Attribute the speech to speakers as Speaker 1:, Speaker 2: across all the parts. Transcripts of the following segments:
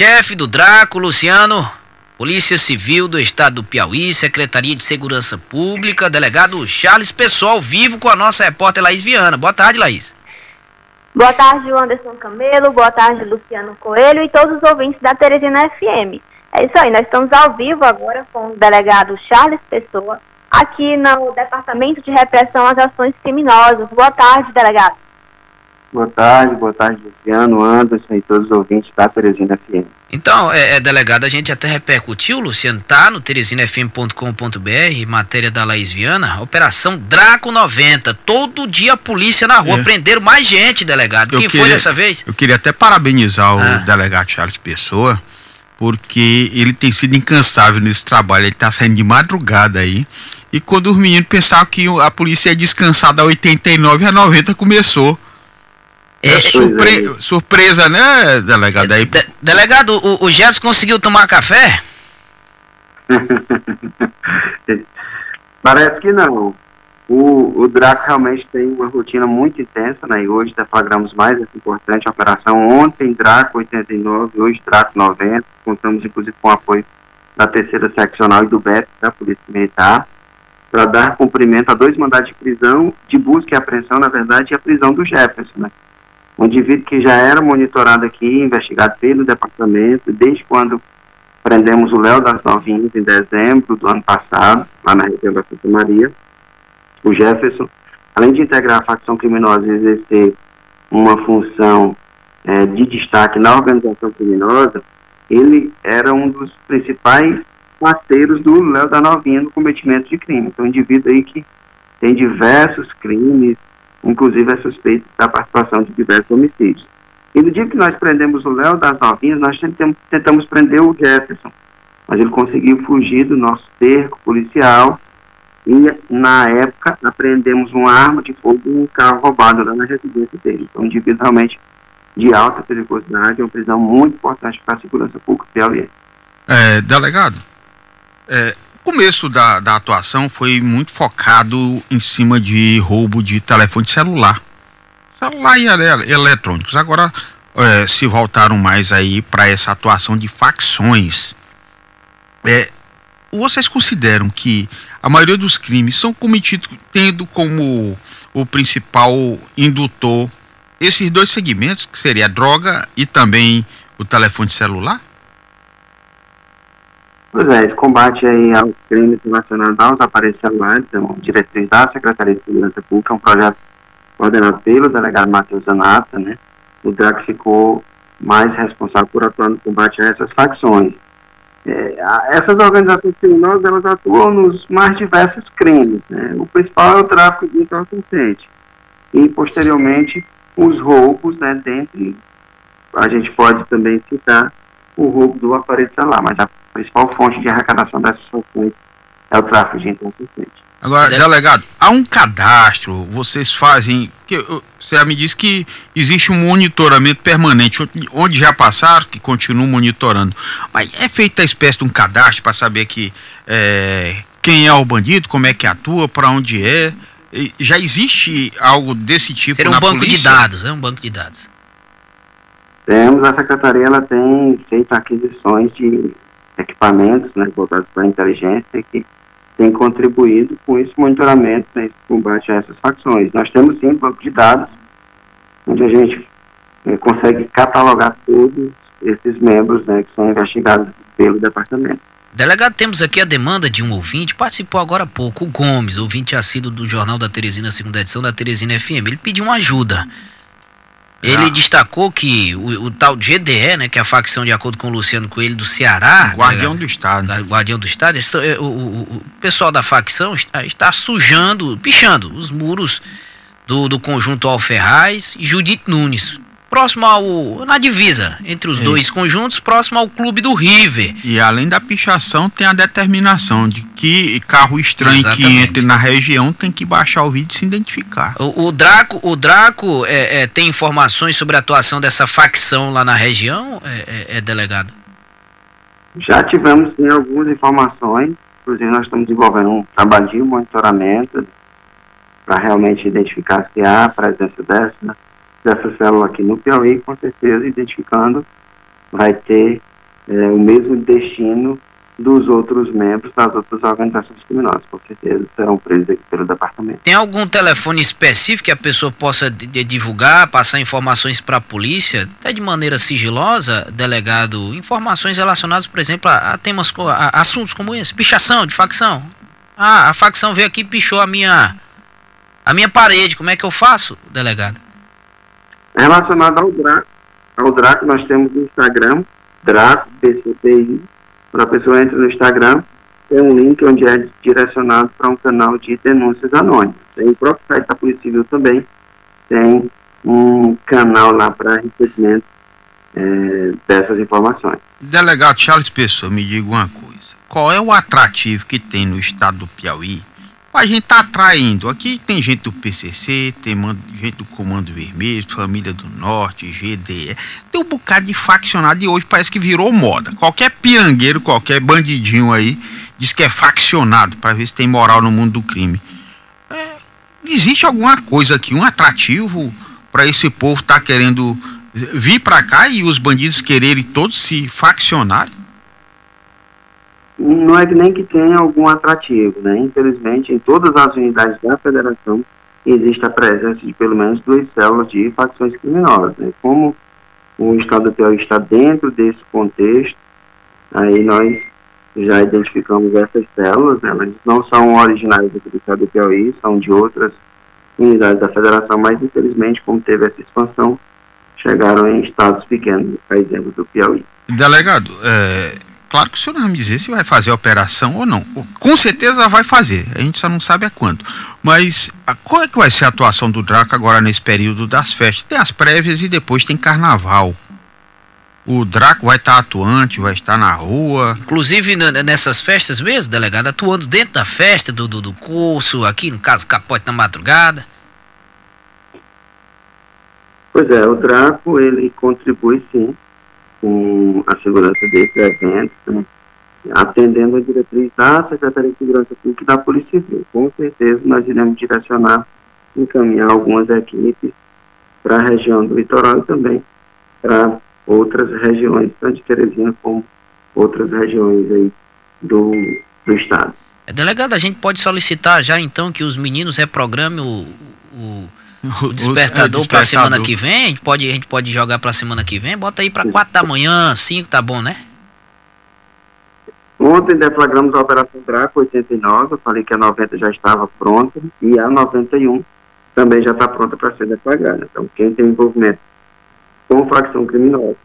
Speaker 1: Chefe do Draco, Luciano, Polícia Civil do Estado do Piauí, Secretaria de Segurança Pública, delegado Charles Pessoal, vivo com a nossa repórter Laís Viana. Boa tarde, Laís.
Speaker 2: Boa tarde, Anderson Camelo. Boa tarde, Luciano Coelho e todos os ouvintes da Teresina FM. É isso aí, nós estamos ao vivo agora com o delegado Charles Pessoa, aqui no Departamento de Repressão às Ações Criminosas. Boa tarde, delegado.
Speaker 3: Boa tarde, boa tarde, Luciano, Anderson e todos os ouvintes da Teresina FM.
Speaker 1: Então, é, é, delegado, a gente até repercutiu, Luciano, tá no teresinafm.com.br, matéria da Laís Viana, Operação Draco 90. Todo dia a polícia na rua, é. prenderam mais gente, delegado. Eu Quem queria, foi dessa vez?
Speaker 4: Eu queria até parabenizar ah. o delegado Charles Pessoa, porque ele tem sido incansável nesse trabalho, ele tá saindo de madrugada aí. E quando os meninos pensavam que a polícia ia descansar da 89 a 90, começou é, surpre... é. Surpresa, né, delegado? Aí... De
Speaker 1: delegado, o, o Jefferson conseguiu tomar café?
Speaker 3: Parece que não. O, o Draco realmente tem uma rotina muito intensa, né? E hoje deflagramos mais essa importante operação. Ontem, Draco 89, hoje Draco 90. Contamos, inclusive, com o apoio da terceira seccional e do BEP, da Polícia Militar, para dar cumprimento a dois mandados de prisão, de busca e apreensão, na verdade, e a prisão do Jefferson, né? Um indivíduo que já era monitorado aqui, investigado pelo departamento, desde quando prendemos o Léo das Novinhas em dezembro do ano passado, lá na região da Santa Maria, o Jefferson, além de integrar a facção criminosa e exercer uma função é, de destaque na organização criminosa, ele era um dos principais parceiros do Léo da Novinha no cometimento de crime. Então, um indivíduo aí que tem diversos crimes, inclusive é suspeito da participação de diversos homicídios. E no dia que nós prendemos o Léo das Novinhas, nós tentamos, tentamos prender o Jefferson, mas ele conseguiu fugir do nosso cerco policial e, na época, apreendemos uma arma de fogo e um carro roubado lá na residência dele. Então, um indivíduo realmente de alta periculosidade, é uma prisão muito importante para a segurança pública piauiense.
Speaker 4: É, delegado, é, começo da, da atuação foi muito focado em cima de roubo de telefone celular. Celular e ele, eletrônicos. Agora é, se voltaram mais aí para essa atuação de facções. É, vocês consideram que a maioria dos crimes são cometidos tendo como o principal indutor esses dois segmentos, que seria a droga e também o telefone celular?
Speaker 3: Pois é, esse combate aí aos crimes relacionados aos aparelhos celulares é uma diretriz da Secretaria de Segurança Pública, é um projeto coordenado pelo delegado Matheus Zanata, né? O DRAC ficou mais responsável por atuar no combate a essas facções. É, a, essas organizações criminosas, elas atuam nos mais diversos crimes, né? O principal é o tráfico de entorpecente. E, posteriormente, os roubos, né? Dentre, a gente pode também citar o roubo do aparelho celular, mas a principal fonte de arrecadação dessas funções é o tráfico de entorpecente.
Speaker 4: Agora, delegado, há um cadastro, vocês fazem, que você me disse que existe um monitoramento permanente, onde já passaram, que continuam monitorando, mas é feita a espécie de um cadastro para saber que é, quem é o bandido, como é que atua, para onde é, já existe algo desse tipo
Speaker 1: Seria um banco polícia? de dados, é um banco de dados.
Speaker 3: Temos, a Secretaria ela tem feito aquisições de equipamentos né, voltados para a inteligência que tem contribuído com esse monitoramento, né, esse combate a essas facções. Nós temos sim um banco de dados, onde a gente é, consegue catalogar todos esses membros né, que são investigados pelo departamento.
Speaker 1: Delegado, temos aqui a demanda de um ouvinte, participou agora há pouco, o Gomes, ouvinte assíduo do Jornal da Teresina, segunda edição da Teresina FM. Ele pediu uma ajuda. Ele ah. destacou que o, o, tal GDE, né, que é a facção, de acordo com o Luciano Coelho, do Ceará.
Speaker 4: Guardião né, do Estado.
Speaker 1: Guardião do Estado. Esse, é, o, o, o, pessoal da facção está, está, sujando, pichando os muros do, do conjunto Alferraz e Judite Nunes próximo ao. na divisa entre os Isso. dois conjuntos, próximo ao clube do River.
Speaker 4: E além da pichação, tem a determinação de que carro estranho Exatamente. que entre na região tem que baixar o vídeo e se identificar.
Speaker 1: O, o Draco, o Draco é, é, tem informações sobre a atuação dessa facção lá na região, é, é, é delegado?
Speaker 3: Já tivemos sim algumas informações, inclusive nós estamos desenvolvendo um trabalho de monitoramento para realmente identificar se há a presença dessa dessa célula aqui no Piauí, com certeza, identificando, vai ter é, o mesmo destino dos outros membros das outras organizações criminosas. Com certeza serão presos aqui pelo departamento.
Speaker 1: Tem algum telefone específico que a pessoa possa divulgar, passar informações para a polícia, até de maneira sigilosa, delegado? Informações relacionadas, por exemplo, a, a temas, a, a assuntos como esse, pichação de facção. Ah, a facção veio aqui e pichou a minha, a minha parede. Como é que eu faço, delegado?
Speaker 3: Relacionado ao DRAC, ao DRAC nós temos o Instagram, DRAC PCPI, quando a pessoa entra no Instagram, tem um link onde é direcionado para um canal de denúncias anônimas. Tem o próprio site da Polícia Civil também, tem um canal lá para recebimento é, dessas informações.
Speaker 4: Delegado Charles Pessoa, me diga uma coisa. Qual é o atrativo que tem no estado do Piauí a gente tá atraindo. Aqui tem gente do PCC, tem gente do Comando Vermelho, Família do Norte, GDE. Tem um bocado de faccionado e hoje parece que virou moda. Qualquer pirangueiro, qualquer bandidinho aí diz que é faccionado para ver se tem moral no mundo do crime. É, existe alguma coisa aqui, um atrativo para esse povo tá querendo vir para cá e os bandidos quererem todos se faccionarem?
Speaker 3: Não é nem que tenha algum atrativo, né? Infelizmente, em todas as unidades da federação existe a presença de pelo menos duas células de facções criminosas. Né? Como o Estado do Piauí está dentro desse contexto, aí nós já identificamos essas células, né? elas não são originárias do Estado do Piauí, são de outras unidades da federação, mas infelizmente, como teve essa expansão, chegaram em estados pequenos, por exemplo, do Piauí.
Speaker 4: Delegado, é, Claro que o senhor não vai me dizer se vai fazer a operação ou não. Com certeza vai fazer, a gente só não sabe a quando. Mas a, qual é que vai ser a atuação do Draco agora nesse período das festas? Tem as prévias e depois tem carnaval. O Draco vai estar atuante, vai estar na rua.
Speaker 1: Inclusive nessas festas mesmo, delegado, atuando dentro da festa, do, do, do curso, aqui no caso Capote na Madrugada.
Speaker 3: Pois é, o Draco ele contribui sim com a segurança desses eventos, né, atendendo a diretriz da Secretaria de Segurança Pública e da Polícia Civil. Com certeza nós iremos direcionar, encaminhar algumas equipes para a região do litoral e também para outras regiões, tanto de Teresina como outras regiões aí do, do estado.
Speaker 1: É, delegado, a gente pode solicitar já então que os meninos reprogramem o, o o despertador, é, para semana que vem, a gente pode, a gente pode jogar para semana que vem, bota aí para 4 da manhã, 5, tá bom, né?
Speaker 3: Ontem deflagramos a Operação Draco 89, eu falei que a 90 já estava pronta e a 91 também já está pronta para ser deflagrada. Então, quem tem envolvimento com facção criminosa,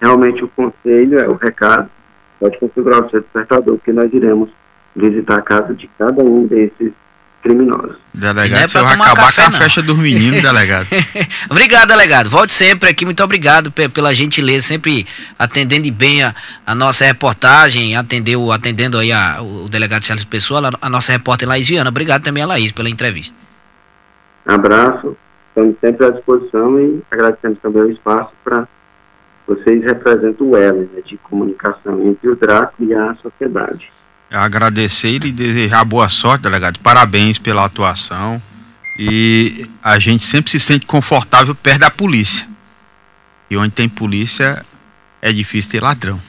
Speaker 3: realmente o conselho é o recado, pode configurar o seu despertador, porque nós iremos visitar a casa de cada um desses criminosos.
Speaker 4: Delegado, é você vai acabar café, com a não. festa dos meninos, delegado.
Speaker 1: obrigado, delegado. Volte sempre aqui. Muito obrigado pela gentileza, sempre atendendo bem a, a nossa reportagem, atendeu, atendendo aí a, o delegado Charles Pessoa, a nossa repórter Laís Viana. Obrigado também a Laís pela entrevista.
Speaker 3: Abraço, estamos sempre à disposição e agradecemos também o espaço para vocês representam o elo né, de comunicação entre o Draco e a sociedade
Speaker 4: agradecer e desejar boa sorte, delegado. Parabéns pela atuação. E a gente sempre se sente confortável perto da polícia. E onde tem polícia é difícil ter ladrão.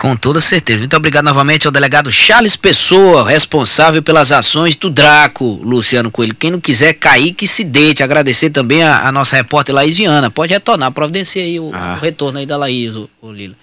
Speaker 1: Com toda certeza. Muito obrigado novamente ao delegado Charles Pessoa, responsável pelas ações do Draco, Luciano Coelho. Quem não quiser cair, que se deite. Agradecer também a, a nossa repórter Laís Viana. Pode retornar, providenciar aí o, ah. o, retorno aí da Laís, o, o Lila.